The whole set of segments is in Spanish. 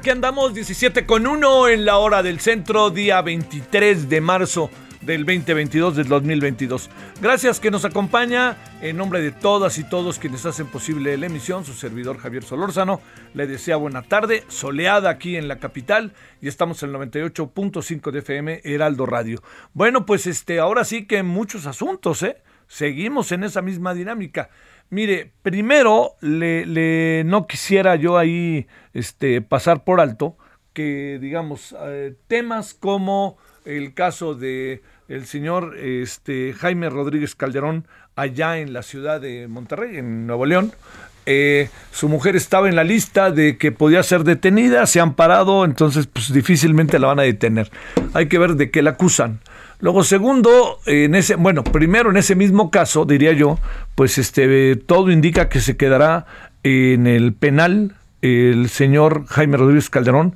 Aquí andamos 17 con 1 en la hora del centro, día 23 de marzo del 2022 del 2022. Gracias que nos acompaña en nombre de todas y todos quienes hacen posible la emisión, su servidor Javier Solórzano le desea buena tarde, soleada aquí en la capital y estamos en el 98.5 de FM Heraldo Radio. Bueno, pues este ahora sí que muchos asuntos, ¿eh? Seguimos en esa misma dinámica. Mire, primero le, le- no quisiera yo ahí este, pasar por alto que, digamos, eh, temas como el caso de el señor este, Jaime Rodríguez Calderón allá en la ciudad de Monterrey, en Nuevo León. Eh, su mujer estaba en la lista de que podía ser detenida, se han parado, entonces pues difícilmente la van a detener. Hay que ver de qué la acusan. Luego, segundo, en ese, bueno, primero en ese mismo caso, diría yo, pues este todo indica que se quedará en el penal el señor Jaime Rodríguez Calderón.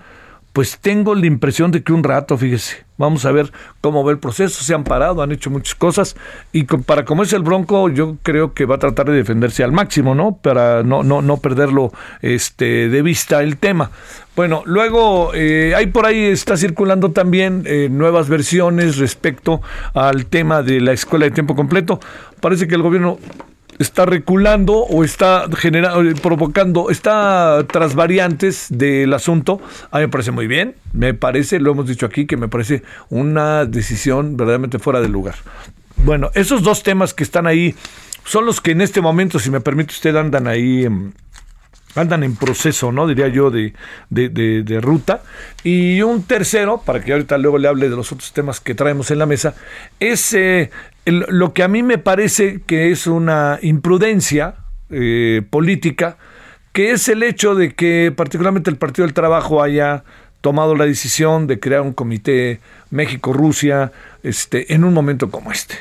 Pues tengo la impresión de que un rato, fíjese, vamos a ver cómo va el proceso, se han parado, han hecho muchas cosas y para como es el Bronco, yo creo que va a tratar de defenderse al máximo, ¿no? Para no, no, no perderlo este, de vista el tema. Bueno, luego eh, hay por ahí está circulando también eh, nuevas versiones respecto al tema de la escuela de tiempo completo. Parece que el gobierno está reculando o está generando, provocando, está tras variantes del asunto. A mí me parece muy bien, me parece, lo hemos dicho aquí, que me parece una decisión verdaderamente fuera de lugar. Bueno, esos dos temas que están ahí son los que en este momento, si me permite usted, andan ahí. andan en proceso, ¿no? Diría yo, de, de, de- de ruta. Y un tercero, para que ahorita luego le hable de los otros temas que traemos en la mesa, es eh, lo que a mí me parece que es una imprudencia eh, política, que es el hecho de que particularmente el Partido del Trabajo haya tomado la decisión de crear un comité México-Rusia este, en un momento como este.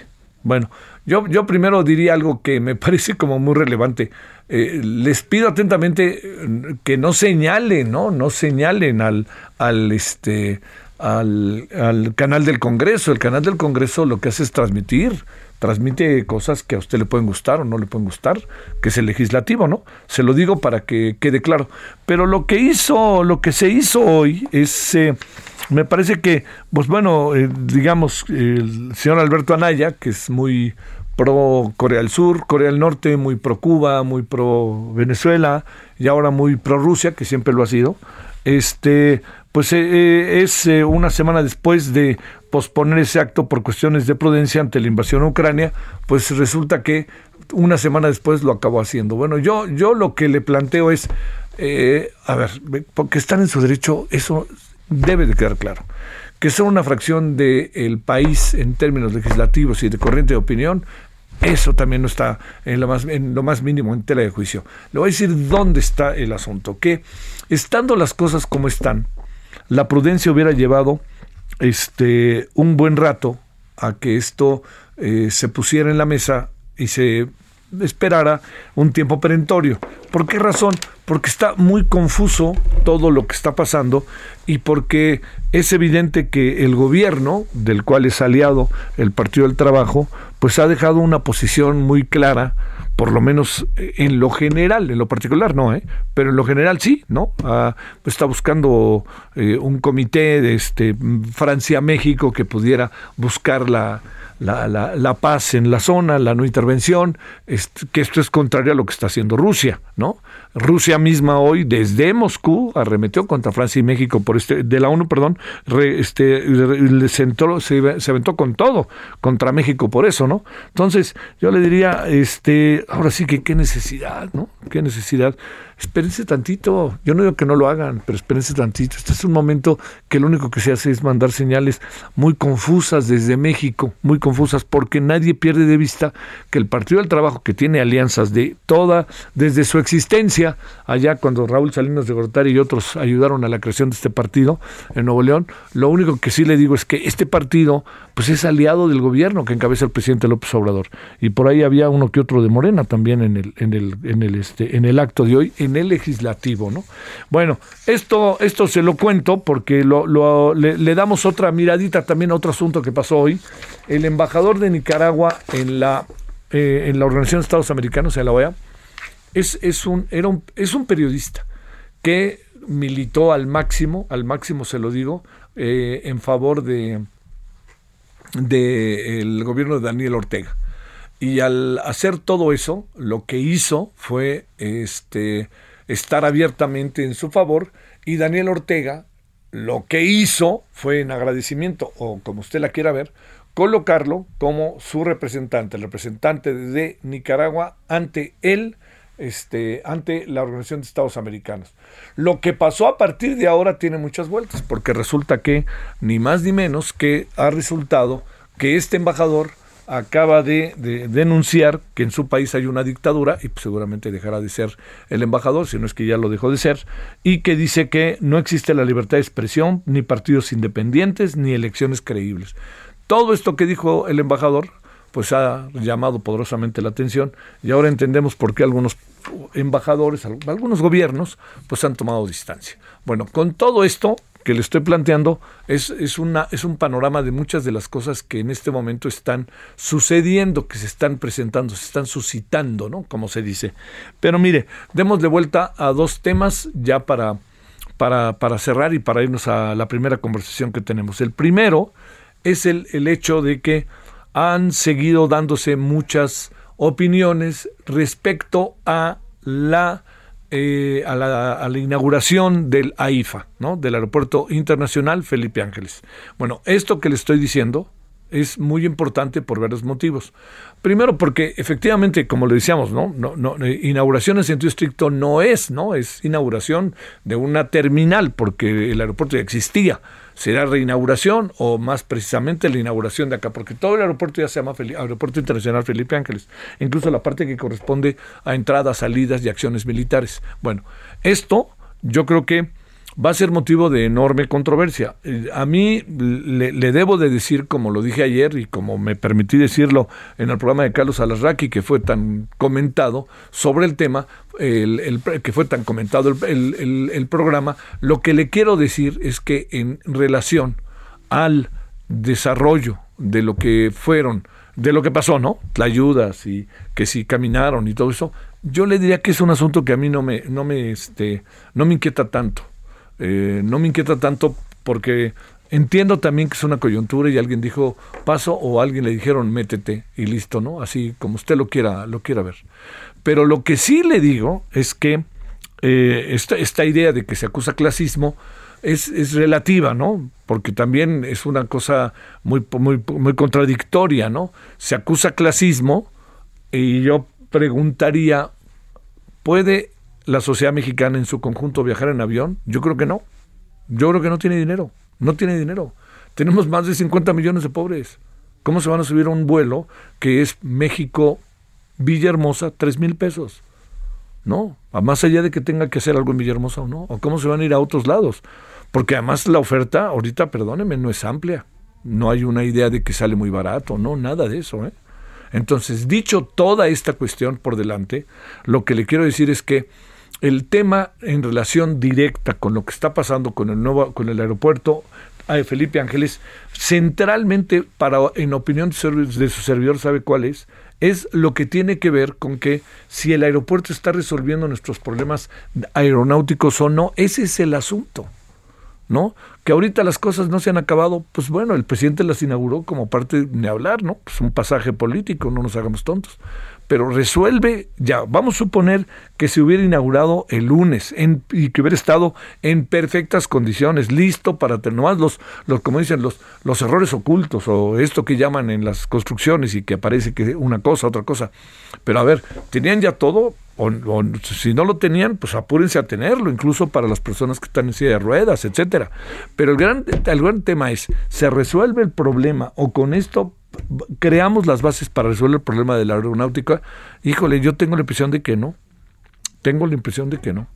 Bueno, yo, yo primero diría algo que me parece como muy relevante. Eh, les pido atentamente eh, que no señalen, ¿no? No señalen al, al este al, al canal del Congreso. El canal del Congreso lo que hace es transmitir, transmite cosas que a usted le pueden gustar o no le pueden gustar, que es el legislativo, ¿no? Se lo digo para que quede claro. Pero lo que hizo, lo que se hizo hoy es eh, me parece que, pues bueno, eh, digamos, el señor Alberto Anaya, que es muy pro Corea del Sur, Corea del Norte, muy pro Cuba, muy pro Venezuela y ahora muy pro Rusia, que siempre lo ha sido, este, pues eh, eh, es eh, una semana después de posponer ese acto por cuestiones de prudencia ante la invasión a Ucrania, pues resulta que una semana después lo acabó haciendo. Bueno, yo, yo lo que le planteo es, eh, a ver, porque están en su derecho, eso debe de quedar claro. Que son una fracción del país en términos legislativos y de corriente de opinión, eso también no está en lo, más, en lo más mínimo en tela de juicio. Le voy a decir dónde está el asunto. Que estando las cosas como están, la prudencia hubiera llevado este, un buen rato a que esto eh, se pusiera en la mesa y se esperara un tiempo perentorio. ¿Por qué razón? Porque está muy confuso todo lo que está pasando y porque es evidente que el gobierno, del cual es aliado el Partido del Trabajo, pues ha dejado una posición muy clara por lo menos eh, en lo general, en lo particular no, ¿eh? pero en lo general sí, ¿no? Ah, está buscando eh, un comité de este, Francia-México que pudiera buscar la, la, la, paz en la zona, la no intervención, que esto es contrario a lo que está haciendo Rusia, ¿no? Rusia misma hoy, desde Moscú, arremetió contra Francia y México por este, de la ONU, perdón, este, se, se, aventó con todo contra México por eso, ¿no? Entonces, yo le diría, este, ahora sí que qué necesidad, ¿no? Qué necesidad espérense tantito. Yo no digo que no lo hagan, pero espérense tantito. Este es un momento que lo único que se hace es mandar señales muy confusas desde México, muy confusas, porque nadie pierde de vista que el Partido del Trabajo, que tiene alianzas de toda, desde su existencia, allá cuando Raúl Salinas de Gortari y otros ayudaron a la creación de este partido en Nuevo León, lo único que sí le digo es que este partido pues es aliado del gobierno que encabeza el presidente López Obrador. Y por ahí había uno que otro de Morena también en el, en el, en el, este, en el acto de hoy, el legislativo, ¿no? Bueno, esto, esto se lo cuento porque le, damos otra miradita también a otro asunto que pasó hoy. El embajador de Nicaragua en la, eh, en la Organización de Estados Americanos, en la OEA, es, es, un, era es un periodista que militó al máximo, al máximo se lo digo, eh, en favor de del gobierno de Daniel Ortega. Y al hacer todo eso, lo que hizo fue este, estar abiertamente en su favor y Daniel Ortega lo que hizo fue en agradecimiento, o como usted la quiera ver, colocarlo como su representante, el representante de Nicaragua ante él, este, ante la Organización de Estados Americanos. Lo que pasó a partir de ahora tiene muchas vueltas, porque resulta que ni más ni menos que ha resultado que este embajador acaba de, denunciar que en su país hay una dictadura y pues, seguramente dejará de ser el embajador, si no es que ya lo dejó de ser, y que dice que no existe la libertad de expresión, ni partidos independientes, ni elecciones creíbles. Todo esto que dijo el embajador, pues ha llamado poderosamente la atención y ahora entendemos por qué algunos embajadores, algunos gobiernos, pues han tomado distancia. Bueno, con todo esto, que le estoy planteando es, es, una, es un panorama de muchas de las cosas que en este momento están sucediendo, que se están presentando, se están suscitando, ¿no? Como se dice. Pero mire, démosle vuelta a dos temas ya para, para, para cerrar y para irnos a la primera conversación que tenemos. El primero es el, el hecho de que han seguido dándose muchas opiniones respecto a la eh, a, la, inauguración del AIFA, ¿no? del Aeropuerto Internacional Felipe Ángeles. Bueno, esto que le estoy diciendo es muy importante por varios motivos. Primero porque efectivamente, como le decíamos, ¿no? No, no, inauguración en sentido estricto no es, ¿no? Es inauguración de una terminal porque el aeropuerto ya existía será reinauguración o más precisamente la inauguración de acá, porque todo el aeropuerto ya se llama Aeropuerto Internacional Felipe Ángeles, incluso la parte que corresponde a entradas, salidas y acciones militares. Bueno, esto yo creo que va a ser motivo de enorme controversia. Eh, a mí le, debo de decir, como lo dije ayer y como me permití decirlo en el programa de Carlos Alasraqui, que fue tan comentado sobre el tema, el, que fue tan comentado el, el programa, lo que le quiero decir es que en relación al desarrollo de lo que fueron, de lo que pasó, ¿no? La ayuda, y que si caminaron y todo eso, yo le diría que es un asunto que a mí no me, no me, este, no me inquieta tanto eh, no me inquieta tanto porque entiendo también que es una coyuntura y alguien dijo paso o alguien le dijeron métete y listo, ¿no? Así como usted lo quiera, lo quiera ver. Pero lo que sí le digo es que eh, esta, esta, idea de que se acusa clasismo es, es, relativa, ¿no? Porque también es una cosa muy, muy, muy contradictoria, ¿no? Se acusa clasismo y yo preguntaría, ¿puede la sociedad mexicana en su conjunto viajar en avión? Yo creo que no. Yo creo que no tiene dinero. No tiene dinero. Tenemos más de 50 millones de pobres. ¿Cómo se van a subir a un vuelo que es México, Villahermosa, tres mil pesos? No, a más allá de que tenga que hacer algo en Villahermosa o no. ¿O cómo se van a ir a otros lados? Porque además la oferta, ahorita, perdóneme, no es amplia. No hay una idea de que sale muy barato, no, nada de eso. ¿eh? Entonces, dicho toda esta cuestión por delante, lo que le quiero decir es que el tema en relación directa con lo que está pasando con el nuevo, con el aeropuerto de Felipe Ángeles, centralmente para, en opinión de su servidor, sabe cuál es, es lo que tiene que ver con que si el aeropuerto está resolviendo nuestros problemas aeronáuticos o no, ese es el asunto. ¿no? Que ahorita las cosas no se han acabado, pues bueno, el presidente las inauguró como parte de hablar, ¿no? Pues un pasaje político, no nos hagamos tontos pero resuelve, ya, vamos a suponer que se hubiera inaugurado el lunes y que hubiera estado en perfectas condiciones, listo para tener nomás los, los, como dicen, los, los errores ocultos o esto que llaman en las construcciones y que aparece que una cosa, otra cosa. Pero a ver, tenían ya todo, o, si no lo tenían, pues apúrense a tenerlo, incluso para las personas que están en silla de ruedas, etcétera. Pero el gran, el gran tema es, ¿se resuelve el problema o con esto creamos las bases para resolver el problema de la aeronáutica, híjole, yo tengo la impresión de que no. Tengo la impresión de que no.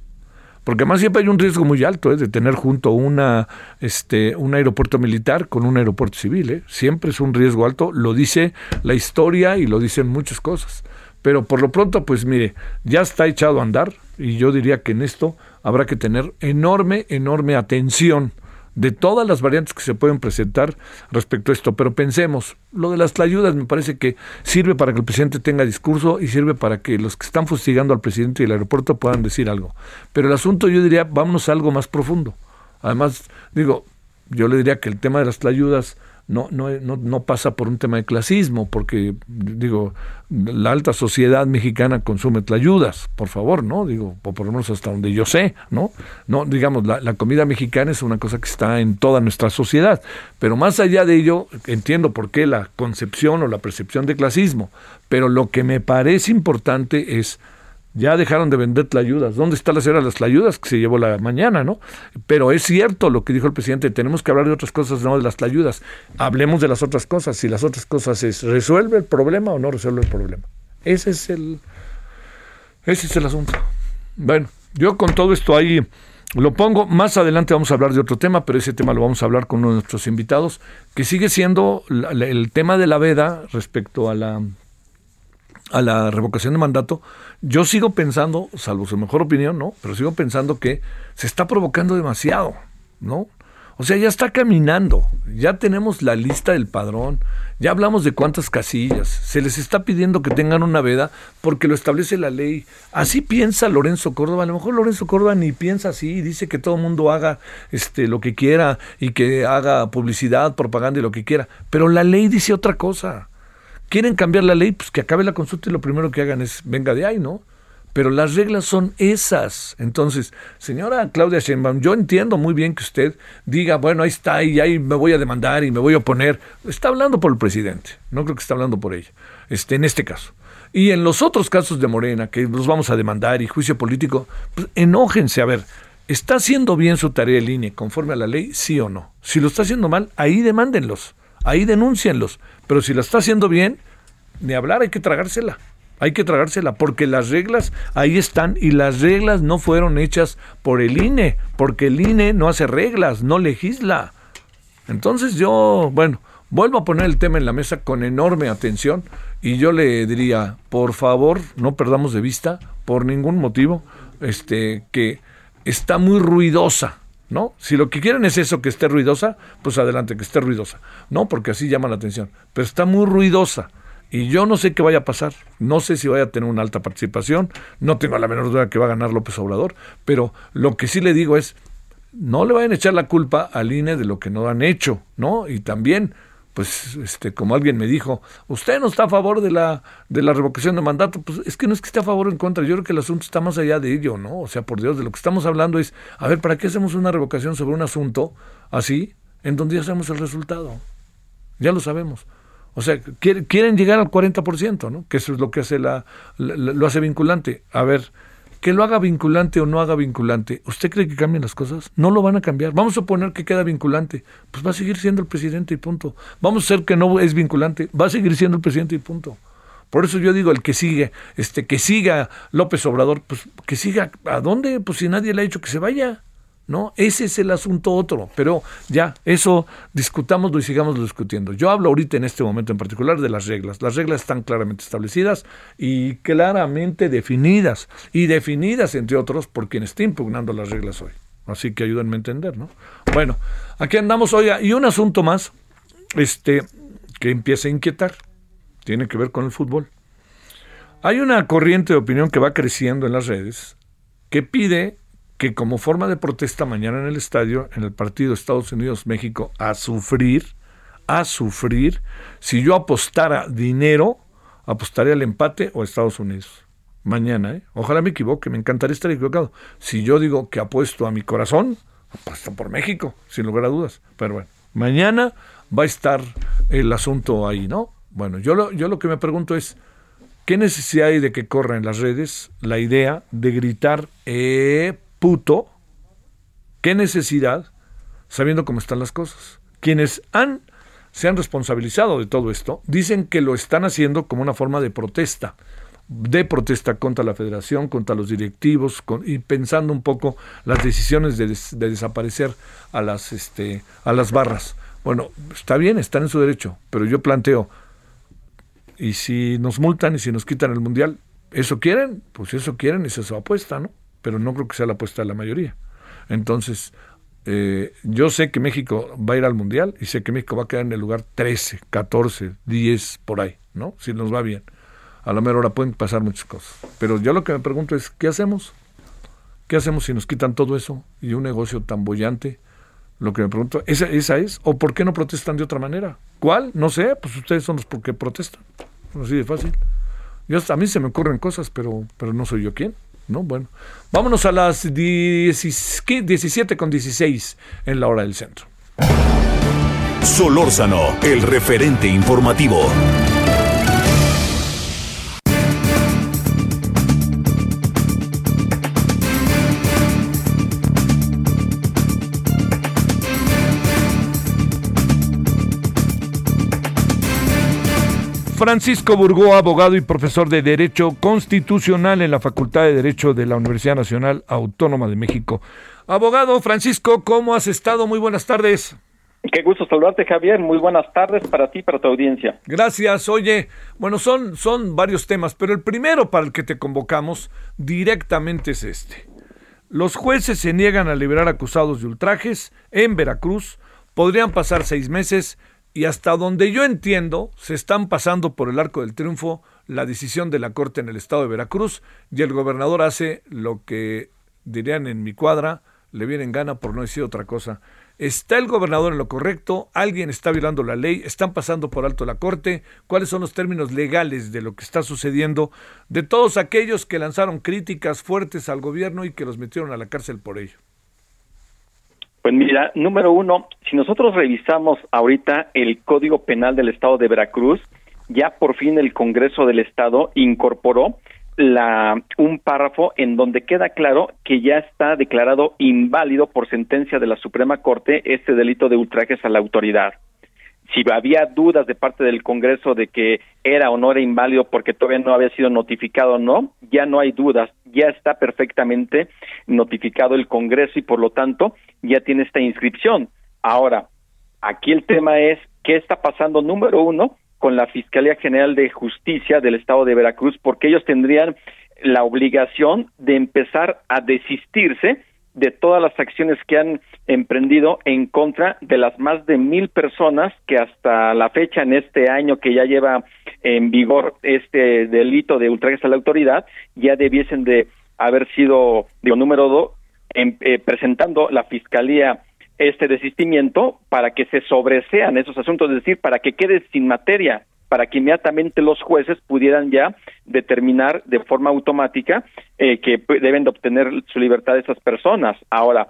Porque además siempre hay un riesgo muy alto ¿eh? de tener junto una, este, un aeropuerto militar con un aeropuerto civil. ¿eh? Siempre es un riesgo alto, lo dice la historia y lo dicen muchas cosas. Pero por lo pronto, pues mire, ya está echado a andar y yo diría que en esto habrá que tener enorme, enorme atención de todas las variantes que se pueden presentar respecto a esto. Pero pensemos, lo de las ayudas me parece que sirve para que el presidente tenga discurso y sirve para que los que están fustigando al presidente y el aeropuerto puedan decir algo. Pero el asunto yo diría, vámonos a algo más profundo. Además, digo, yo le diría que el tema de las ayudas no, no, no, no pasa por un tema de clasismo, porque, digo, la alta sociedad mexicana consume tlayudas, por favor, ¿no? Digo, por lo menos hasta donde yo sé, ¿no? No, digamos, la, la, comida mexicana es una cosa que está en toda nuestra sociedad, pero más allá de ello, entiendo por qué la concepción o la percepción de clasismo, pero lo que me parece importante es ya dejaron de vender tlayudas. ¿Dónde está la señora de las tlayudas que se llevó la mañana, no? Pero es cierto lo que dijo el presidente, tenemos que hablar de otras cosas, no de las tlayudas. Hablemos de las otras cosas. Si las otras cosas es, ¿resuelve el problema o no resuelve el problema? Ese es el, ese es el asunto. Bueno, yo con todo esto ahí lo pongo. Más adelante vamos a hablar de otro tema, pero ese tema lo vamos a hablar con uno de nuestros invitados, que sigue siendo el tema de la veda respecto a la a la revocación de mandato, yo sigo pensando, salvo su mejor opinión, ¿no? Pero sigo pensando que se está provocando demasiado, ¿no? O sea, ya está caminando, ya tenemos la lista del padrón, ya hablamos de cuántas casillas, se les está pidiendo que tengan una veda porque lo establece la ley. Así piensa Lorenzo Córdoba, a lo mejor Lorenzo Córdoba ni piensa así, dice que todo el mundo haga este, lo que quiera y que haga publicidad, propaganda y lo que quiera, pero la ley dice otra cosa quieren cambiar la ley, pues que acabe la consulta y lo primero que hagan es venga de ahí, ¿no? Pero las reglas son esas. Entonces, señora Claudia Sheinbaum, yo entiendo muy bien que usted diga, bueno, ahí está, y ahí me voy a demandar y me voy a oponer. Está hablando por el presidente, no creo que está hablando por ella, este, en este caso. Y en los otros casos de Morena, que los vamos a demandar y juicio político, pues enójense, a ver, ¿está haciendo bien su tarea el INE conforme a la ley, sí o no? Si lo está haciendo mal, ahí demándenlos ahí denúncienlos. Pero si la está haciendo bien, ni hablar, hay que tragársela. Hay que tragársela, porque las reglas ahí están y las reglas no fueron hechas por el INE, porque el INE no hace reglas, no legisla. Entonces yo, bueno, vuelvo a poner el tema en la mesa con enorme atención y yo le diría, por favor, no perdamos de vista, por ningún motivo, este, que está muy ruidosa ¿no? Si lo que quieren es eso, que esté ruidosa, pues adelante, que esté ruidosa, ¿no? Porque así llama la atención. Pero está muy ruidosa. Y yo no sé qué vaya a pasar, no sé si vaya a tener una alta participación, no tengo la menor duda que va a ganar López Obrador, pero lo que sí le digo es, no le vayan a echar la culpa al INE de lo que no han hecho, ¿no? Y también pues este como alguien me dijo, usted no está a favor de la de la revocación de mandato, pues es que no es que esté a favor o en contra, yo creo que el asunto está más allá de ello, ¿no? O sea, por Dios, de lo que estamos hablando es, a ver, ¿para qué hacemos una revocación sobre un asunto así en donde ya sabemos el resultado? Ya lo sabemos. O sea, quieren llegar al 40%, ¿no? Que eso es lo que hace la lo hace vinculante. A ver, que lo haga vinculante o no haga vinculante, ¿usted cree que cambien las cosas? No lo van a cambiar. Vamos a suponer que queda vinculante, pues va a seguir siendo el presidente y punto. Vamos a ser que no es vinculante, va a seguir siendo el presidente y punto. Por eso yo digo, el que sigue, este, que siga López Obrador, pues que siga, ¿a dónde? Pues si nadie le ha dicho que se vaya. ¿No? Ese es el asunto otro, pero ya, eso discutámoslo y sigamos discutiendo. Yo hablo ahorita en este momento en particular de las reglas. Las reglas están claramente establecidas y claramente definidas, y definidas, entre otros, por quien está impugnando las reglas hoy. Así que ayúdenme a entender, ¿no? Bueno, aquí andamos hoy, y un asunto más, este, que empieza a inquietar, tiene que ver con el fútbol. Hay una corriente de opinión que va creciendo en las redes que pide que como forma de protesta mañana en el estadio, en el partido Estados Unidos-México, a sufrir, a sufrir, si yo apostara dinero, apostaría al empate o a Estados Unidos. Mañana, ¿eh? Ojalá me equivoque, me encantaría estar equivocado. Si yo digo que apuesto a mi corazón, apuesto por México, sin lugar a dudas. Pero bueno, mañana va a estar el asunto ahí, ¿no? Bueno, yo lo, yo lo que me pregunto es, ¿qué necesidad hay de que corra en las redes la idea de gritar, eh, puto, qué necesidad, sabiendo cómo están las cosas. Quienes han, se han responsabilizado de todo esto, dicen que lo están haciendo como una forma de protesta, de protesta contra la federación, contra los directivos, y pensando un poco las decisiones de, de, desaparecer a las, este, a las barras. Bueno, está bien, están en su derecho, pero yo planteo, y si nos multan y si nos quitan el mundial, ¿eso quieren? Pues eso quieren y se su apuesta, ¿no? Pero no creo que sea la apuesta de la mayoría. Entonces, eh, yo sé que México va a ir al Mundial y sé que México va a quedar en el lugar 13, 14, 10, por ahí, ¿no? Si nos va bien. A lo mejor ahora pueden pasar muchas cosas. Pero yo lo que me pregunto es, ¿qué hacemos? ¿Qué hacemos si nos quitan todo eso y un negocio tan bollante? Lo que me pregunto, ¿esa, esa es? ¿O por qué no protestan de otra manera? ¿Cuál? No sé, pues ustedes son los que protestan. Así de fácil. Yo, a mí se me ocurren cosas, pero, pero no soy yo quien. ¿No? Bueno, vámonos a las 17 con 16 en la hora del centro. Solórzano, el referente informativo. Francisco Burgó, abogado y profesor de Derecho Constitucional en la Facultad de Derecho de la Universidad Nacional Autónoma de México. Abogado Francisco, ¿cómo has estado? Muy buenas tardes. Qué gusto saludarte, Javier. Muy buenas tardes para ti y para tu audiencia. Gracias. Oye, bueno, son, son varios temas, pero el primero para el que te convocamos directamente es este. Los jueces se niegan a liberar acusados de ultrajes en Veracruz. Podrían pasar seis meses y hasta donde yo entiendo, se están pasando por el arco del triunfo la decisión de la Corte en el estado de Veracruz y el gobernador hace lo que dirían en mi cuadra, le viene en gana por no decir otra cosa. ¿Está el gobernador en lo correcto? ¿Alguien está violando la ley? ¿Están pasando por alto la Corte? ¿Cuáles son los términos legales de lo que está sucediendo? De todos aquellos que lanzaron críticas fuertes al gobierno y que los metieron a la cárcel por ello. Pues mira, número uno, si nosotros revisamos ahorita el Código Penal del Estado de Veracruz, ya por fin el Congreso del Estado incorporó la, un párrafo en donde queda claro que ya está declarado inválido por sentencia de la Suprema Corte este delito de ultrajes a la autoridad si había dudas de parte del Congreso de que era o no era inválido porque todavía no había sido notificado o no, ya no hay dudas, ya está perfectamente notificado el Congreso y por lo tanto ya tiene esta inscripción. Ahora, aquí el tema es qué está pasando, número uno, con la Fiscalía General de Justicia del Estado de Veracruz, porque ellos tendrían la obligación de empezar a desistirse de todas las acciones que han emprendido en contra de las más de mil personas que hasta la fecha en este año que ya lleva en vigor este delito de ultraje a la autoridad ya debiesen de haber sido digo número dos eh, presentando la fiscalía este desistimiento para que se sobresean esos asuntos es decir para que quede sin materia para que inmediatamente los jueces pudieran ya determinar de forma automática eh, que deben de obtener su libertad esas personas. Ahora,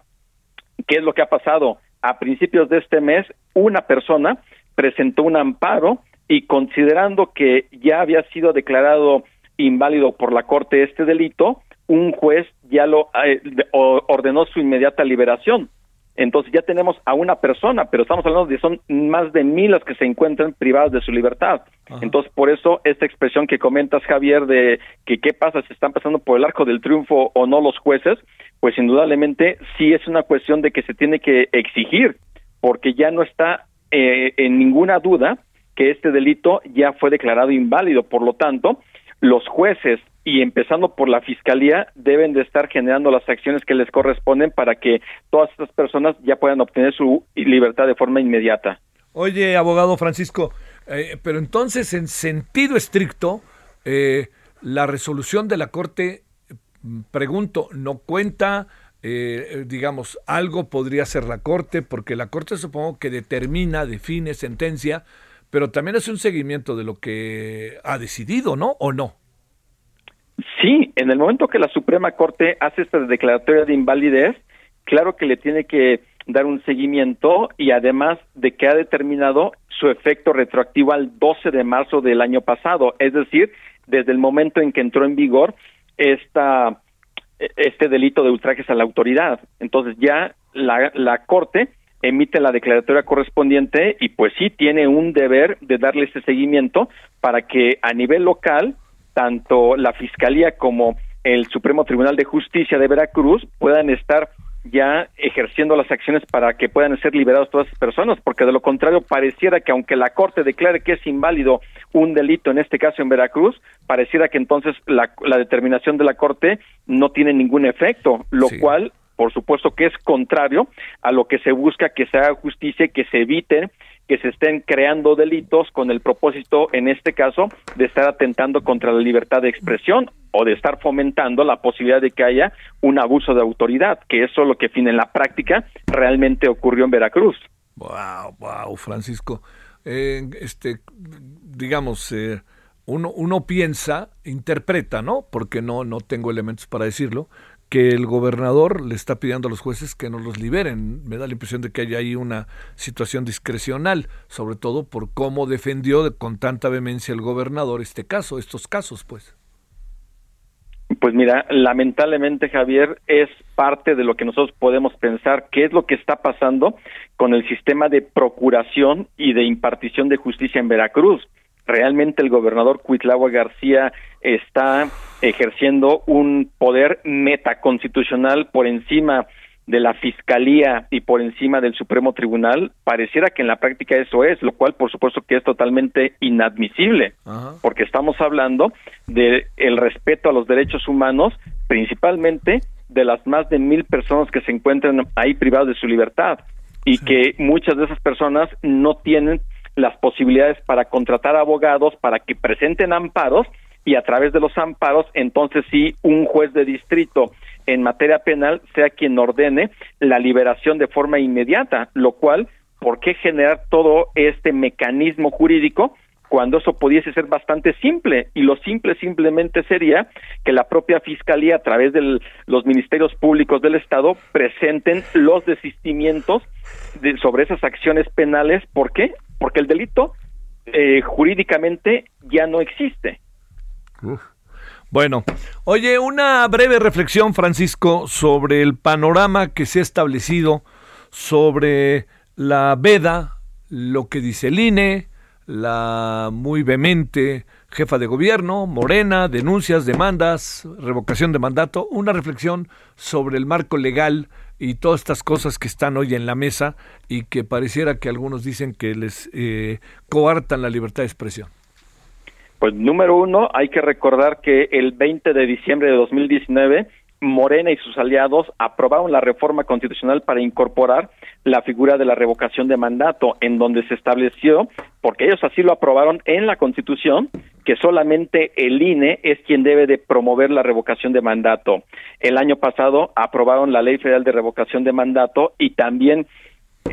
¿qué es lo que ha pasado? A principios de este mes, una persona presentó un amparo y considerando que ya había sido declarado inválido por la Corte este delito, un juez ya lo eh, ordenó su inmediata liberación. Entonces ya tenemos a una persona, pero estamos hablando de son más de mil las que se encuentran privadas de su libertad. Entonces, por eso esta expresión que comentas, Javier, de que qué pasa si están pasando por el arco del triunfo o no los jueces, pues indudablemente sí es una cuestión de que se tiene que exigir, porque ya no está eh, en ninguna duda que este delito ya fue declarado inválido. Por lo tanto, los jueces y empezando por la fiscalía deben de estar generando las acciones que les corresponden para que todas estas personas ya puedan obtener su libertad de forma inmediata. Oye, abogado Francisco, eh, pero entonces en sentido estricto, eh, la resolución de la Corte, mm, pregunto, ¿no cuenta? Eh, digamos, algo podría ser la Corte, porque la Corte supongo que determina, define, sentencia, pero también hace un seguimiento de lo que ha decidido, ¿no? ¿O no? Sí, en el momento que la Suprema Corte hace esta declaratoria de invalidez, claro que le tiene que dar un seguimiento y además de que ha determinado su efecto retroactivo al 12 de marzo del año pasado, es decir, desde el momento en que entró en vigor esta, este delito de ultrajes a la autoridad. Entonces ya la, la Corte emite la declaratoria correspondiente y pues sí tiene un deber de darle ese seguimiento para que a nivel local tanto la Fiscalía como el Supremo Tribunal de Justicia de Veracruz puedan estar ya ejerciendo las acciones para que puedan ser liberados todas esas personas, porque de lo contrario pareciera que aunque la Corte declare que es inválido un delito, en este caso en Veracruz, pareciera que entonces la, determinación de la Corte no tiene ningún efecto, lo cual por supuesto que es contrario a lo que se busca que se haga justicia, que se eviten que se estén creando delitos con el propósito, en este caso, de estar atentando contra la libertad de expresión o de estar fomentando la posibilidad de que haya un abuso de autoridad, que eso es lo que en la práctica realmente ocurrió en Veracruz. Wow, wow, Francisco. Eh, este, digamos, eh, uno, uno piensa, interpreta, ¿no? Porque no, no tengo elementos para decirlo, que el gobernador le está pidiendo a los jueces que no los liberen. Me da la impresión de que hay ahí una situación discrecional, sobre todo por cómo defendió con tanta vehemencia el gobernador este caso, estos casos, pues. Pues mira, lamentablemente Javier es parte de lo que nosotros podemos pensar, qué es lo que está pasando con el sistema de procuración y de impartición de justicia en Veracruz realmente el gobernador Cuitlagua García está ejerciendo un poder metaconstitucional por encima de la Fiscalía y por encima del Supremo Tribunal, pareciera que en la práctica eso es, lo cual por supuesto que es totalmente inadmisible, porque estamos hablando de el respeto a los derechos humanos, principalmente de las más de mil personas que se encuentran ahí privadas de su libertad y que muchas de esas personas no tienen las posibilidades para contratar abogados para que presenten amparos y a través de los amparos, entonces sí, un juez de distrito en materia penal sea quien ordene la liberación de forma inmediata, lo cual, ¿por qué generar todo este mecanismo jurídico? cuando eso pudiese ser bastante simple y lo simple simplemente sería que la propia fiscalía a través de los ministerios públicos del estado presenten los desistimientos de, sobre esas acciones penales ¿por qué? Porque el delito eh, jurídicamente ya no existe. Bueno, oye, una breve reflexión, Francisco, sobre el panorama que se ha establecido sobre la veda, lo que dice el INE, la muy vehemente jefa de gobierno, Morena, denuncias, demandas, revocación de mandato, una reflexión sobre el marco legal y todas estas cosas que están hoy en la mesa y que pareciera que algunos dicen que les eh, coartan la libertad de expresión? Pues número uno, hay que recordar que el 20 de diciembre de 2019 Morena y sus aliados aprobaron la reforma constitucional para incorporar la figura de la revocación de mandato, en donde se estableció, porque ellos así lo aprobaron en la Constitución, que solamente el INE es quien debe de promover la revocación de mandato. El año pasado aprobaron la Ley Federal de Revocación de Mandato y también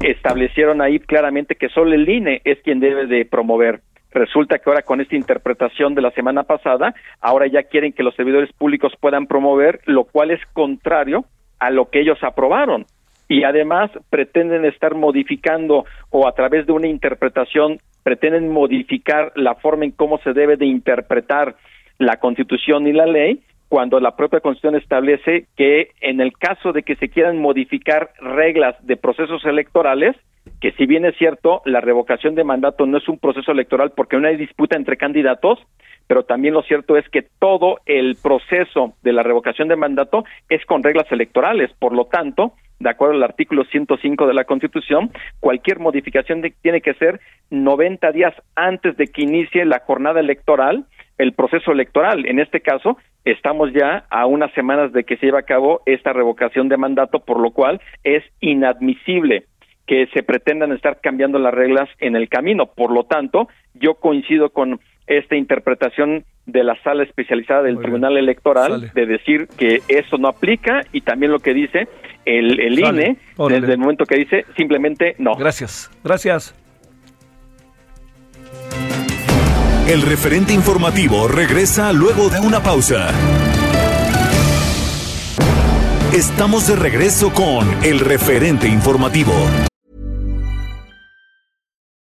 establecieron ahí claramente que solo el INE es quien debe de promover. Resulta que ahora con esta interpretación de la semana pasada, ahora ya quieren que los servidores públicos puedan promover, lo cual es contrario a lo que ellos aprobaron. Y además pretenden estar modificando o a través de una interpretación pretenden modificar la forma en cómo se debe de interpretar la Constitución y la ley cuando la propia Constitución establece que en el caso de que se quieran modificar reglas de procesos electorales, que si bien es cierto, la revocación de mandato no es un proceso electoral porque no hay disputa entre candidatos, pero también lo cierto es que todo el proceso de la revocación de mandato es con reglas electorales. Por lo tanto, de acuerdo al artículo 105 de la Constitución, cualquier modificación tiene que ser 90 días antes de que inicie la jornada electoral, el proceso electoral. En este caso, estamos ya a unas semanas de que se lleve a cabo esta revocación de mandato, por lo cual es inadmisible que se pretendan estar cambiando las reglas en el camino. Por lo tanto, yo coincido con esta interpretación de la sala especializada del Tribunal Electoral de decir que eso no aplica y también lo que dice el, el INE desde el momento que dice simplemente no. Gracias, gracias. El referente informativo regresa luego de una pausa. Estamos de regreso con el referente informativo.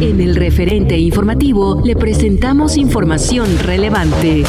En el referente informativo le presentamos información relevante.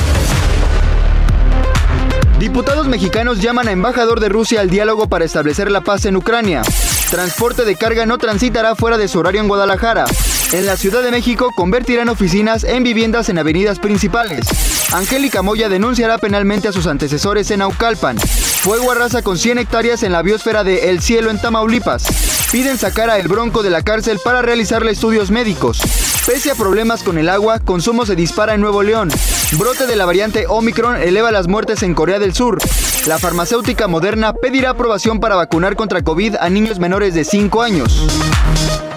Diputados mexicanos llaman a embajador de Rusia al diálogo para establecer la paz en Ucrania. Transporte de carga no transitará fuera de su horario en Guadalajara. En la Ciudad de México convertirán oficinas en viviendas en avenidas principales. Angélica Moya denunciará penalmente a sus antecesores en Aucalpan. Fuego arrasa con 100 hectáreas en la biosfera de El Cielo en Tamaulipas. Piden sacar a El Bronco de la cárcel para realizarle estudios médicos. Pese a problemas con el agua, consumo se dispara en Nuevo León. Brote de la variante Omicron eleva las muertes en Corea del Sur. La farmacéutica moderna pedirá aprobación para vacunar contra COVID a niños menores de 5 años.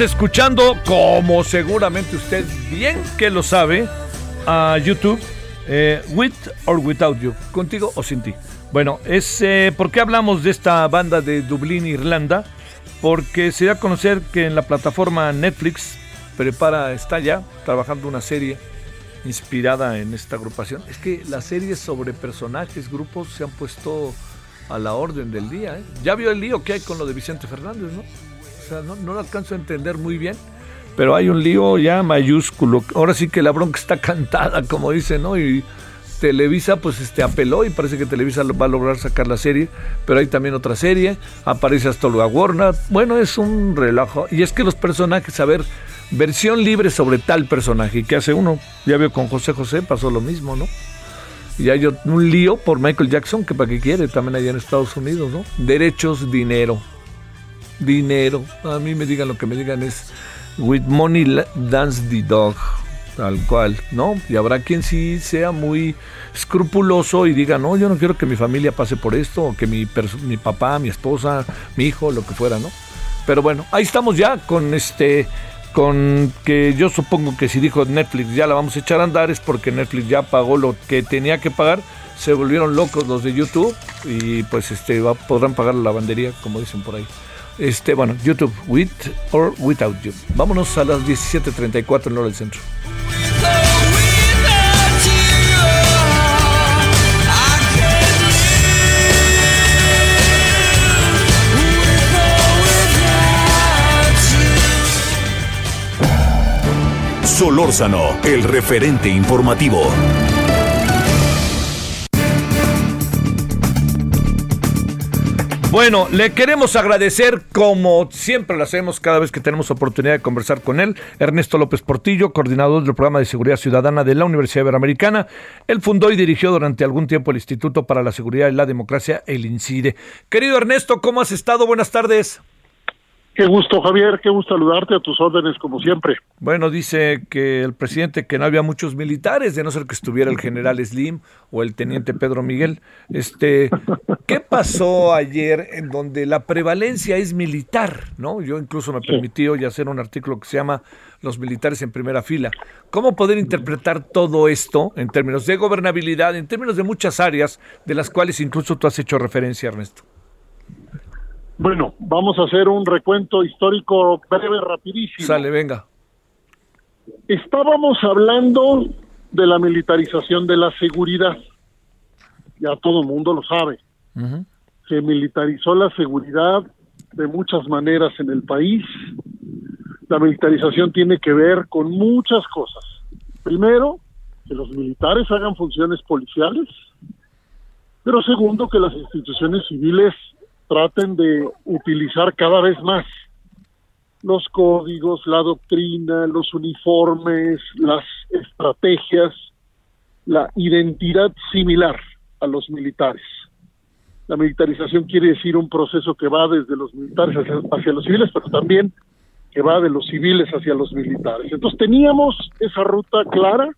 escuchando, como seguramente usted bien que lo sabe, a YouTube, eh, With or Without You, contigo o sin ti. Bueno, es eh, ¿por qué hablamos de esta banda de Dublín, Irlanda? Porque se da a conocer que en la plataforma Netflix prepara, está ya trabajando una serie inspirada en esta agrupación. Es que las series sobre personajes, grupos se han puesto a la orden del día. ¿eh? Ya vio el lío que hay con lo de Vicente Fernández, ¿no? No, no lo alcanzo a entender muy bien, pero hay un lío ya mayúsculo. Ahora sí que la bronca está cantada, como dicen, ¿no? Y Televisa pues este apeló y parece que Televisa va a lograr sacar la serie, pero hay también otra serie, aparece hasta Olga Warner. Bueno, es un relajo. Y es que los personajes, a ver, versión libre sobre tal personaje. ¿Y qué hace uno? Ya veo con José José, pasó lo mismo, ¿no? Y hay un lío por Michael Jackson, que para qué quiere, también allá en Estados Unidos, ¿no? Derechos, dinero. Dinero. A mí me digan lo que me digan es, with money dance the dog. Tal cual, ¿no? Y habrá quien sí sea muy escrupuloso y diga, no, yo no quiero que mi familia pase por esto, o que mi, mi papá, mi esposa, mi hijo, lo que fuera, ¿no? Pero bueno, ahí estamos ya con este, con que yo supongo que si dijo Netflix ya la vamos a echar a andar es porque Netflix ya pagó lo que tenía que pagar, se volvieron locos los de YouTube y pues este podrán pagar la lavandería, como dicen por ahí. Este, bueno, YouTube, with or without you. Vámonos a las 17.34 en hora del centro. Solórzano, el referente informativo. Bueno, le queremos agradecer, como siempre lo hacemos cada vez que tenemos oportunidad de conversar con él, Ernesto López Portillo, coordinador del programa de seguridad ciudadana de la Universidad Iberoamericana. Él fundó y dirigió durante algún tiempo el Instituto para la Seguridad y la Democracia, el INCIDE. Querido Ernesto, ¿cómo has estado? Buenas tardes. Qué gusto, Javier, qué gusto saludarte a tus órdenes como siempre. Bueno, dice que el presidente que no había muchos militares, de no ser que estuviera el general Slim o el teniente Pedro Miguel. Este, ¿qué pasó ayer en donde la prevalencia es militar, no? Yo incluso me permití hoy hacer un artículo que se llama Los militares en primera fila. ¿Cómo poder interpretar todo esto en términos de gobernabilidad, en términos de muchas áreas de las cuales incluso tú has hecho referencia, Ernesto? Bueno, vamos a hacer un recuento histórico breve, rapidísimo. Sale, venga. Estábamos hablando de la militarización de la seguridad. Ya todo el mundo lo sabe. Se militarizó la seguridad de muchas maneras en el país. La militarización tiene que ver con muchas cosas. Primero, que los militares hagan funciones policiales. Pero segundo, que las instituciones civiles traten de utilizar cada vez más los códigos, la doctrina, los uniformes, las estrategias, la identidad similar a los militares. La militarización quiere decir un proceso que va desde los militares hacia, los civiles, pero también que va de los civiles hacia los militares. Entonces teníamos esa ruta clara,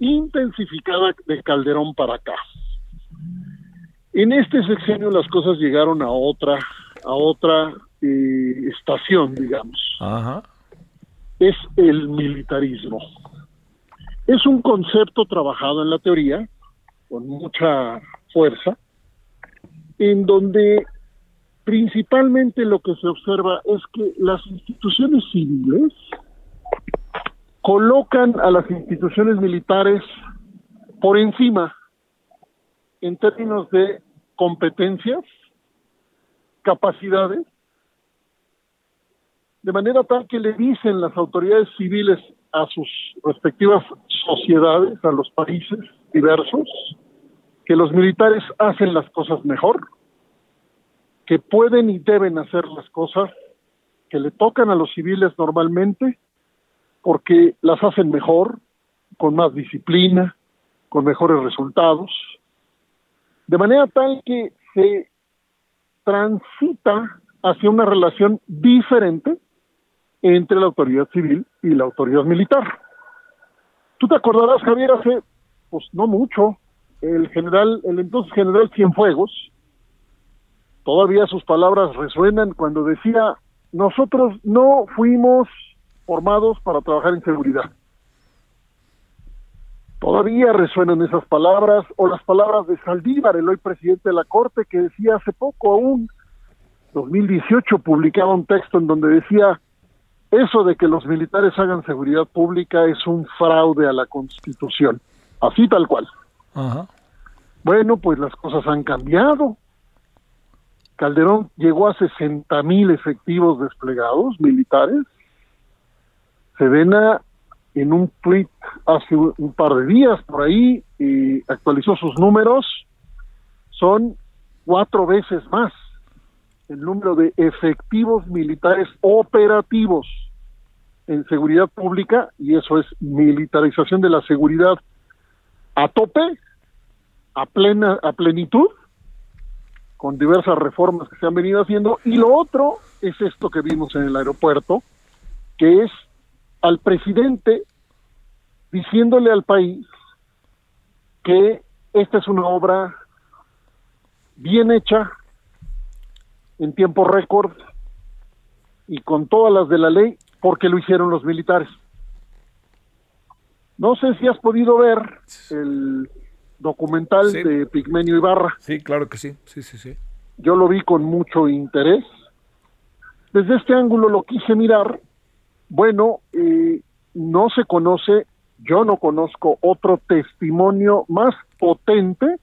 intensificada de Calderón para acá. En este sexenio las cosas llegaron a otra, a otra eh, estación, digamos. Ajá. Es el militarismo. Es un concepto trabajado en la teoría con mucha fuerza, en donde principalmente lo que se observa es que las instituciones civiles colocan a las instituciones militares por encima en términos de competencias, capacidades, de manera tal que le dicen las autoridades civiles a sus respectivas sociedades, a los países diversos, que los militares hacen las cosas mejor, que pueden y deben hacer las cosas que le tocan a los civiles normalmente, porque las hacen mejor, con más disciplina, con mejores resultados, de manera tal que se transita hacia una relación diferente entre la autoridad civil y la autoridad militar. Tú te acordarás, Javier, hace, pues no mucho, el general, el entonces general Cienfuegos, todavía sus palabras resuenan cuando decía, nosotros no fuimos formados para trabajar en seguridad. Todavía resuenan esas palabras, o las palabras de Saldívar, el hoy presidente de la Corte, que decía hace poco aún, 2018, publicaba un texto en donde decía, eso de que los militares hagan seguridad pública es un fraude a la Constitución. Así tal cual. Ajá. Bueno, pues las cosas han cambiado. Calderón llegó a 60 mil efectivos desplegados militares. Sedena, en un tweet hace un par de días por ahí, actualizó sus números. Son cuatro veces más el número de efectivos militares operativos en seguridad pública, y eso es militarización de la seguridad a tope a plena a plenitud con diversas reformas que se han venido haciendo y lo otro es esto que vimos en el aeropuerto que es al presidente diciéndole al país que esta es una obra bien hecha en tiempo récord y con todas las de la ley porque lo hicieron los militares. No sé si has podido ver el documental Sí. de Pigmenio Ibarra. Sí, claro que sí. Sí, sí, sí. Yo lo vi con mucho interés. Desde este ángulo lo quise mirar. Bueno, eh, no se conoce, yo no conozco otro testimonio más potente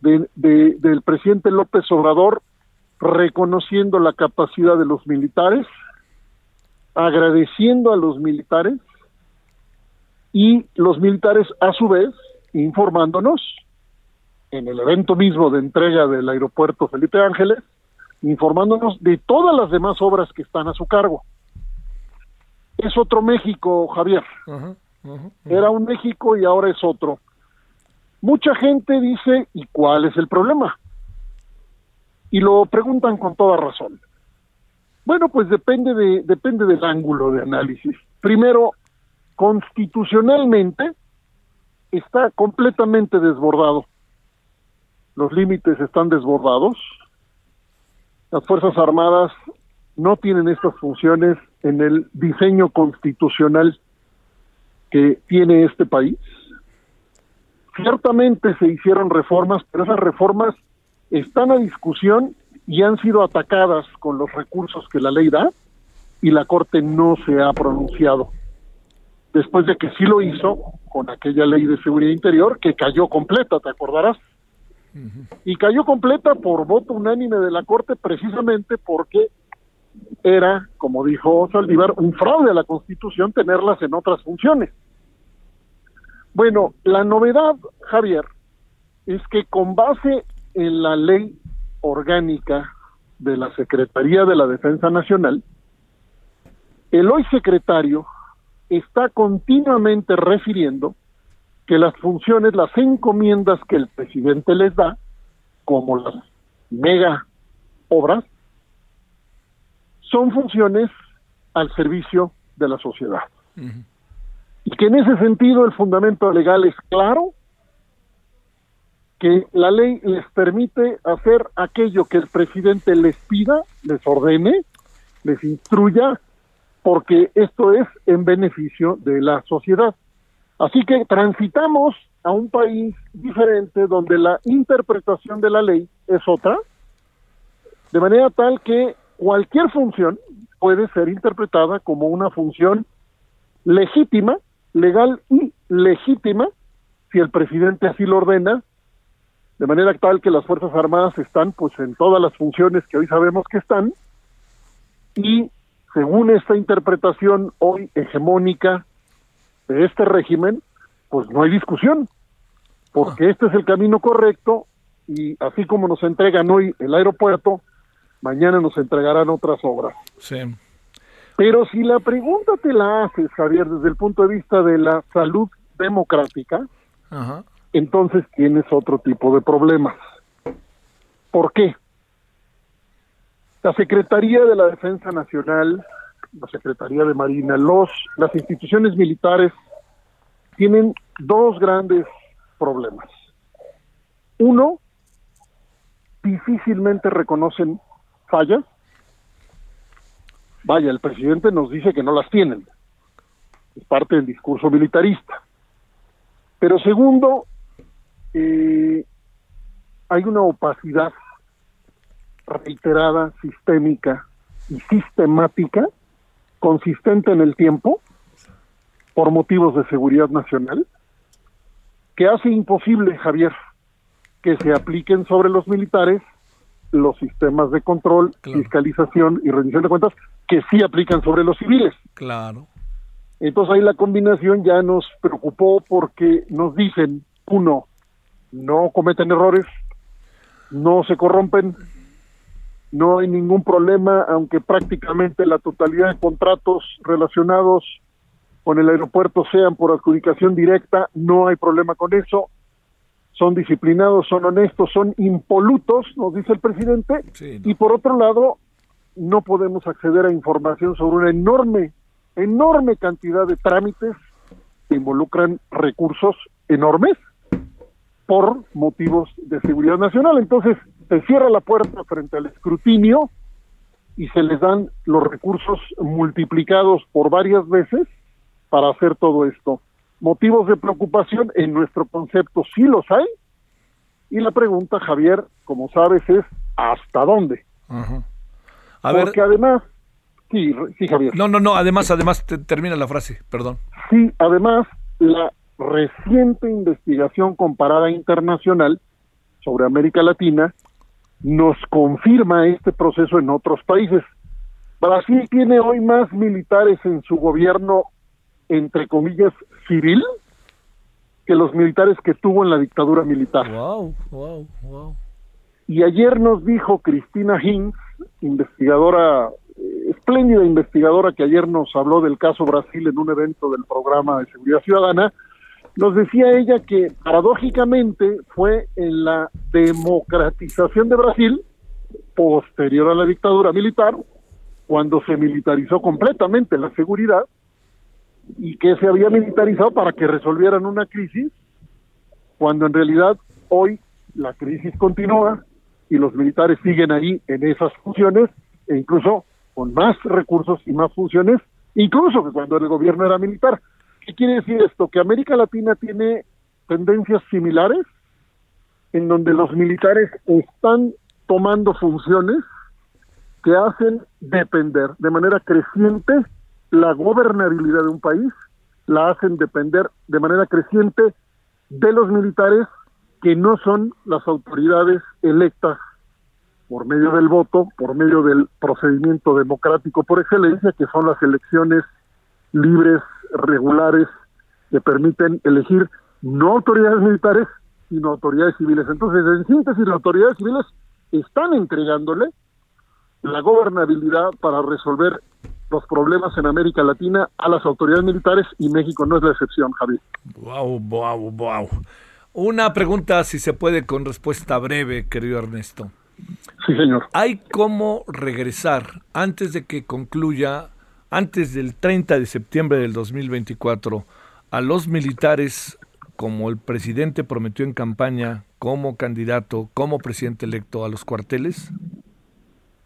de- de- del presidente López Obrador reconociendo la capacidad de los militares, agradeciendo a los militares y los militares a su vez informándonos en el evento mismo de entrega del aeropuerto Felipe Ángeles, informándonos de todas las demás obras que están a su cargo. Es otro México, Javier. Era un México y ahora es otro. Mucha gente dice, ¿y cuál es el problema? Y lo preguntan con toda razón. Bueno, pues depende de depende del ángulo de análisis. Primero, constitucionalmente está completamente desbordado. Los límites están desbordados. Las Fuerzas Armadas no tienen estas funciones en el diseño constitucional que tiene este país. Ciertamente se hicieron reformas, pero esas reformas están a discusión y han sido atacadas con los recursos que la ley da y la Corte no se ha pronunciado. Después de que sí lo hizo con aquella ley de seguridad interior que cayó completa, ¿te acordarás? Y cayó completa por voto unánime de la Corte precisamente porque era, como dijo Saldívar, un fraude a la Constitución tenerlas en otras funciones. Bueno, la novedad, Javier, es que con base en la ley orgánica de la Secretaría de la Defensa Nacional, el hoy secretario está continuamente refiriendo que las funciones, las encomiendas que el presidente les da, como las mega obras, son funciones al servicio de la sociedad. Y que en ese sentido el fundamento legal es claro, que la ley les permite hacer aquello que el presidente les pida, les ordene, les instruya, porque esto es en beneficio de la sociedad. Así que transitamos a un país diferente donde la interpretación de la ley es otra, de manera tal que cualquier función puede ser interpretada como una función legítima, legal y legítima, si el presidente así lo ordena, de manera tal que las Fuerzas Armadas están pues en todas las funciones que hoy sabemos que están, y según esta interpretación hoy hegemónica de este régimen, pues no hay discusión, porque este es el camino correcto y así como nos entregan hoy el aeropuerto, mañana nos entregarán otras obras. Sí. Pero si la pregunta te la haces, Javier, desde el punto de vista de la salud democrática, Ajá. entonces tienes otro tipo de problemas. ¿Por qué? La Secretaría de la Defensa Nacional, la Secretaría de Marina, los, las instituciones militares tienen dos grandes problemas. Uno, difícilmente reconocen fallas. Vaya, el presidente nos dice que no las tienen. Es parte del discurso militarista. Pero segundo, eh, hay una opacidad reiterada, sistémica y sistemática, consistente en el tiempo, por motivos de seguridad nacional, que hace imposible, Javier, que se apliquen sobre los militares los sistemas de control, Claro. fiscalización y rendición de cuentas que sí aplican sobre los civiles. Claro. Entonces ahí la combinación ya nos preocupó porque nos dicen, uno, no cometen errores, no se corrompen, no hay ningún problema, aunque prácticamente la totalidad de contratos relacionados con el aeropuerto sean por adjudicación directa, no hay problema con eso. Son disciplinados, son honestos, son impolutos, nos dice el presidente, Sí, no. y por otro lado, no podemos acceder a información sobre una enorme, enorme cantidad de trámites que involucran recursos enormes por motivos de seguridad nacional. Entonces, se cierra la puerta frente al escrutinio y se les dan los recursos multiplicados por varias veces para hacer todo esto. Motivos de preocupación en nuestro concepto sí los hay. Y la pregunta, Javier, como sabes, es ¿hasta dónde? Ajá. A ver, Porque además, sí, sí, Javier. no, no, no, además, además, te- termina la frase, perdón. Sí, además, la reciente investigación comparada internacional sobre América Latina nos confirma este proceso en otros países. Brasil tiene hoy más militares en su gobierno, entre comillas, civil, que los militares que tuvo en la dictadura militar. Wow, wow, wow. Y ayer nos dijo Cristina Hinz, investigadora, eh, espléndida investigadora que ayer nos habló del caso Brasil en un evento del programa de seguridad ciudadana, nos decía ella que paradójicamente fue en la democratización de Brasil, posterior a la dictadura militar, cuando se militarizó completamente la seguridad y que se había militarizado para que resolvieran una crisis, cuando en realidad hoy la crisis continúa y los militares siguen ahí en esas funciones e incluso con más recursos y más funciones, incluso cuando el gobierno era militar. ¿Qué quiere decir esto? Que América Latina tiene tendencias similares en donde los militares están tomando funciones que hacen depender de manera creciente la gobernabilidad de un país, la hacen depender de manera creciente de los militares que no son las autoridades electas por medio del voto, por medio del procedimiento democrático por excelencia, que son las elecciones libres, regulares, que permiten elegir no autoridades militares, sino autoridades civiles. Entonces, en síntesis, las autoridades civiles están entregándole la gobernabilidad para resolver los problemas en América Latina a las autoridades militares y México no es la excepción, Javier. Wow, wow, wow. Una pregunta, si se puede, con respuesta breve, querido Ernesto. Sí, señor. ¿Hay cómo regresar antes de que concluya, antes del 30 de septiembre del 2024, a los militares como el presidente prometió en campaña, como candidato, como presidente electo a los cuarteles?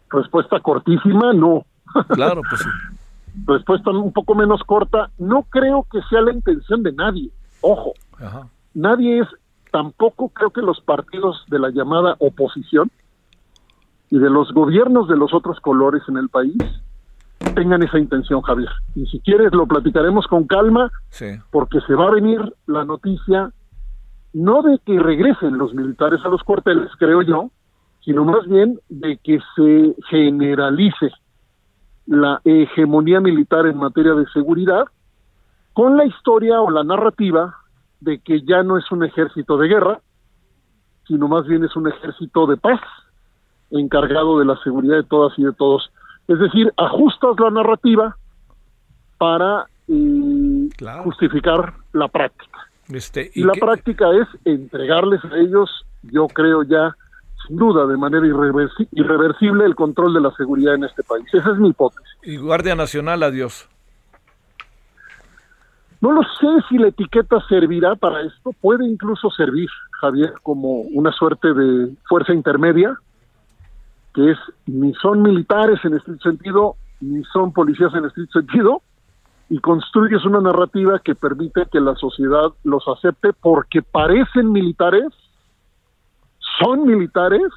Respuesta cortísima, no. Claro, pues sí. Respuesta un poco menos corta, no creo que sea la intención de nadie. Ojo, Ajá. nadie es, tampoco creo que los partidos de la llamada oposición y de los gobiernos de los otros colores en el país tengan esa intención, Javier. Y si quieres lo platicaremos con calma, Sí. porque se va a venir la noticia no de que regresen los militares a los cuarteles, creo yo, sino más bien de que se generalice la hegemonía militar en materia de seguridad con la historia o la narrativa de que ya no es un ejército de guerra, sino más bien es un ejército de paz encargado de la seguridad de todas y de todos. Es decir, ajustas la narrativa para eh, Claro. justificar la práctica. Este, Y la qué- práctica es entregarles a ellos, yo creo ya, sin duda, de manera irreversi- irreversible, el control de la seguridad en este país. Esa es mi hipótesis. y Guardia Nacional, adiós. No lo sé si la etiqueta servirá para esto. Puede incluso servir, Javier, como una suerte de fuerza intermedia, que es ni son militares en estricto sentido, ni son policías en estricto sentido, y construyes una narrativa que permite que la sociedad los acepte porque parecen militares, son militares,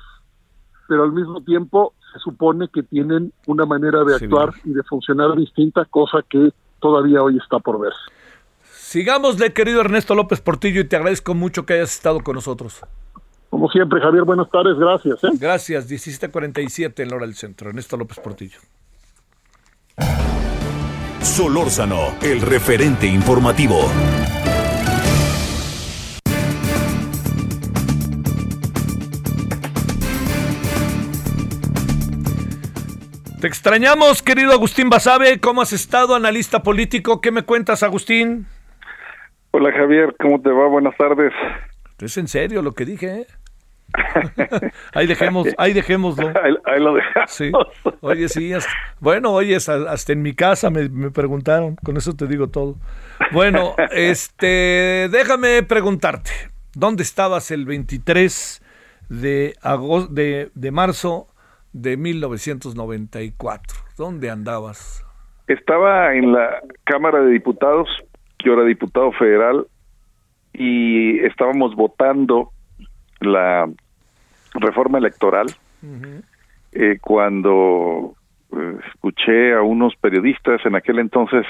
pero al mismo tiempo se supone que tienen una manera de actuar y de funcionar distinta, cosa que todavía hoy está por verse. Sigámosle, querido Ernesto López Portillo, y te agradezco mucho que hayas estado con nosotros. Como siempre, Javier, buenas tardes, gracias. ¿eh? Gracias, 1747 en la hora del centro. Ernesto López Portillo. Solórzano, el referente informativo. Te extrañamos, querido Agustín Basabe. ¿Cómo has estado, analista político? ¿Qué me cuentas, Agustín? Hola Javier, ¿cómo te va? Buenas tardes. Es en serio lo que dije, ¿eh? ahí dejemos, ahí dejémoslo. Ahí, ahí lo dejamos. Sí. Oye, sí, hasta- bueno, oye, hasta, hasta en mi casa me, me preguntaron, con eso te digo todo. Bueno, este, déjame preguntarte, ¿dónde estabas el 23 de, agosto, de, de marzo de 1994? ¿Dónde andabas? Estaba en la Cámara de Diputados, yo era diputado federal, y estábamos votando la reforma electoral eh, cuando eh, escuché a unos periodistas, en aquel entonces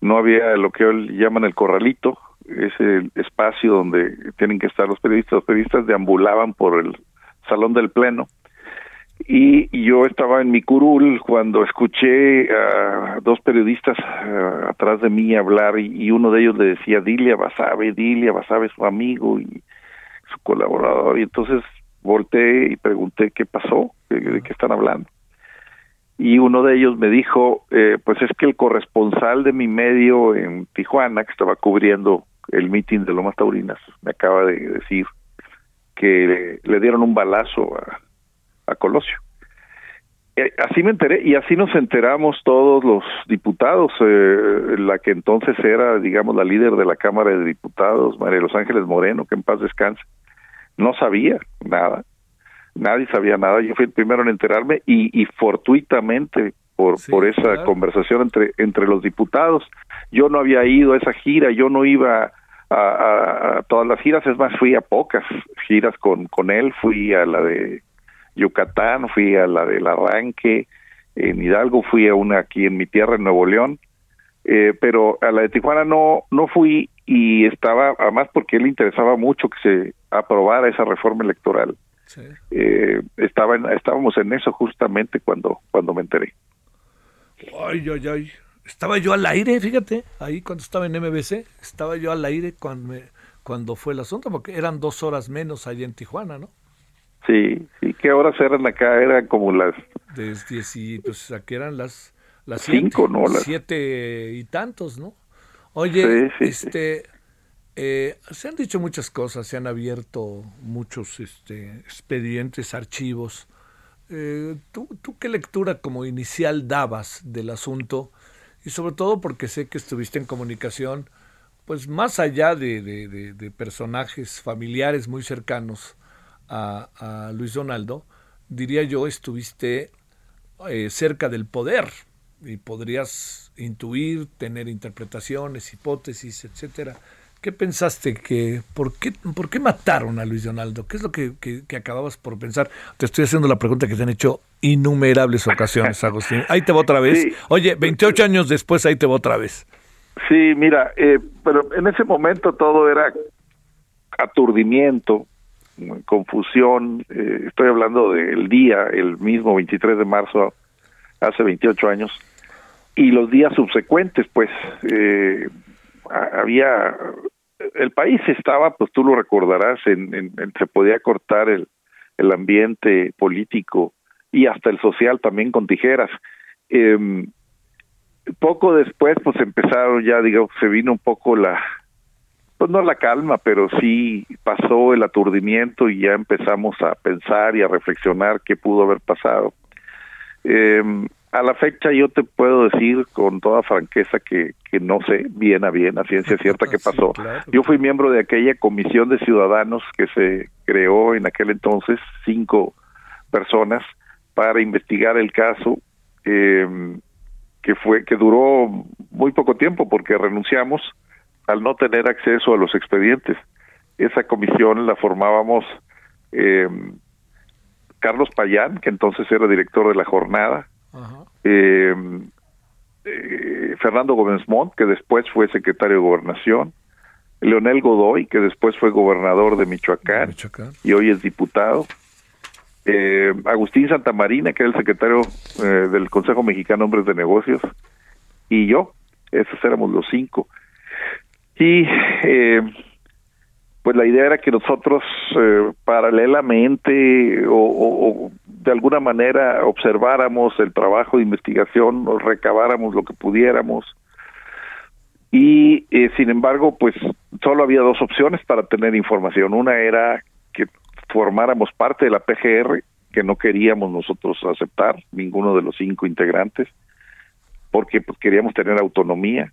no había lo que hoy llaman el corralito, es el espacio donde tienen que estar los periodistas, los periodistas deambulaban por el salón del pleno y yo estaba en mi curul cuando escuché a dos periodistas eh, atrás de mí hablar y, uno de ellos le decía dile a Basabe, dile a Basabe su amigo y su colaborador y entonces volteé y pregunté qué pasó, de, de qué están hablando y uno de ellos me dijo eh, pues es que el corresponsal de mi medio en Tijuana que estaba cubriendo el mitin de Lomas Taurinas me acaba de decir que le dieron un balazo a, a Colosio. Eh, así me enteré y así nos enteramos todos los diputados, eh, la que entonces era, digamos, la líder de la Cámara de Diputados, María de los Ángeles Moreno, que en paz descanse, no sabía nada, nadie sabía nada, yo fui el primero en enterarme y, y fortuitamente por, Sí, por esa claro. conversación entre, entre los diputados, yo no había ido a esa gira, yo no iba a, a- a todas las giras, es más, fui a pocas giras con, con él, fui a la de Yucatán, fui a la del arranque, en Hidalgo fui a una aquí en mi tierra, en Nuevo León, eh, pero a la de Tijuana no, no fui y estaba, además porque él le interesaba mucho que se aprobara esa reforma electoral. Sí. Eh, estaba en- estábamos en eso justamente cuando, cuando me enteré. Ay, ay, ay. Estaba yo al aire, fíjate, ahí cuando estaba en MBC, estaba yo al aire cuando, me- cuando fue el asunto, porque eran dos horas menos allá en Tijuana, ¿no? Sí, sí, ¿qué horas eran acá? Eran como las Desde y pues aquí eran las las Cinco, siete, ¿no? Las- siete y tantos, ¿no? Oye, Sí, sí, sí. este, eh, se han dicho muchas cosas, se han abierto muchos este, expedientes, archivos. Eh, ¿tú, ¿Tú qué lectura como inicial dabas del asunto? Y sobre todo porque sé que estuviste en comunicación, pues más allá de, de- de- de personajes familiares muy cercanos a, a Luis Donaldo, diría yo, estuviste eh, cerca del poder y podrías intuir, tener interpretaciones, hipótesis, etcétera. ¿Qué pensaste que por qué por qué mataron a Luis Donaldo? ¿Qué es lo que, que- que acababas por pensar? Te estoy haciendo la pregunta que te han hecho innumerables ocasiones, Agustín. Ahí te va otra vez. Sí. Oye, 28 años después ahí te va otra vez. Sí, mira, eh, pero en ese momento todo era aturdimiento, confusión. eh, estoy hablando del día, el mismo 23 de marzo, hace 28 años, y los días subsecuentes, pues eh, ha- había. El país estaba, pues tú lo recordarás, en- en- se podía cortar el, el ambiente político y hasta el social también con tijeras. Em, poco después pues empezaron ya digamos se vino un poco la pues no la calma pero sí pasó el aturdimiento y ya empezamos a pensar y a reflexionar qué pudo haber pasado. Eh, a la fecha yo te puedo decir con toda franqueza que, que no sé bien a bien a ciencia cierta qué pasó. yo fui miembro de aquella comisión de ciudadanos que se creó en aquel entonces cinco personas para investigar el caso eh, que fue que duró muy poco tiempo porque renunciamos al no tener acceso a los expedientes. Esa comisión la formábamos eh, Carlos Payán, que entonces era director de la jornada, eh, eh, Fernando Gómez Montt, que después fue secretario de Gobernación, Leonel Godoy, que después fue gobernador de Michoacán Michoacán. y hoy es diputado, eh, Agustín Santamarina, que era el secretario del Consejo Mexicano de Hombres de Negocios, y yo, esos éramos los cinco. Y eh, pues la idea era que nosotros eh, paralelamente o, de alguna manera observáramos el trabajo de investigación, o recabáramos lo que pudiéramos Y eh, sin embargo, pues solo había dos opciones para tener información. Una era que formáramos parte de la PGR, que no queríamos nosotros aceptar, ninguno de los cinco integrantes, porque pues, queríamos tener autonomía.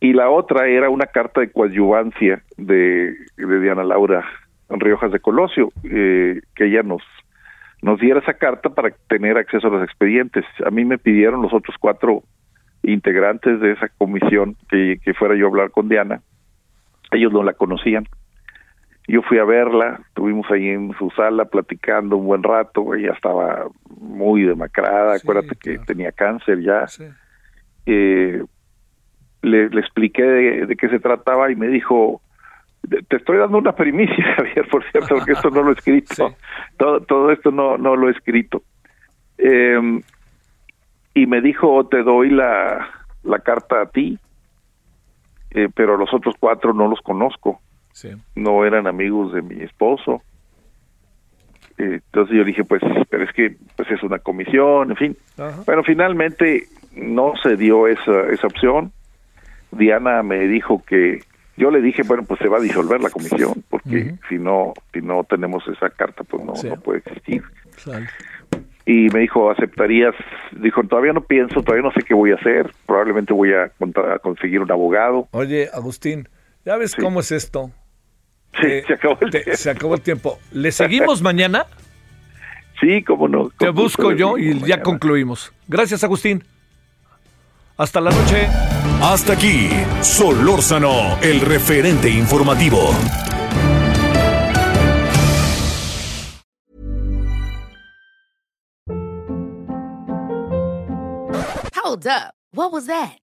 Y la otra era una carta de coadyuvancia de, de Diana Laura Riojas de Colosio, eh, que ella nos nos diera esa carta para tener acceso a los expedientes. A mí me pidieron los otros cuatro integrantes de esa comisión que, que fuera yo a hablar con Diana. Ellos no la conocían. Yo fui a verla, estuvimos ahí en su sala platicando un buen rato, ella estaba muy demacrada, acuérdate que tenía cáncer ya. Eh, le, le expliqué de, de qué se trataba y me dijo, te estoy dando una primicia, Javier, por cierto, porque esto no lo he escrito. Todo, todo esto no, no lo he escrito. Eh, y me dijo, te doy la, la carta a ti, eh, pero los otros cuatro no los conozco. Sí. No eran amigos de mi esposo. Eh, entonces yo dije, pues, pero es que pues es una comisión, en fin. Ajá. Bueno, finalmente no se dio esa, esa opción. Diana me dijo que yo le dije, bueno, pues se va a disolver la comisión, porque si no si no tenemos esa carta, pues no, Sí. no puede existir. Y me dijo, ¿aceptarías? Dijo, todavía no pienso, todavía no sé qué voy a hacer, probablemente voy a, a conseguir un abogado. Oye, Agustín, ¿ya ves cómo es esto? Sí, Eh, se acabó el te- tiempo. se acabó el tiempo. ¿Le seguimos mañana? Sí, cómo no. Te busco yo y ya concluimos. Gracias, Agustín. Hasta la noche. Hasta aquí, Solórzano, el referente informativo. Hold up. What was that?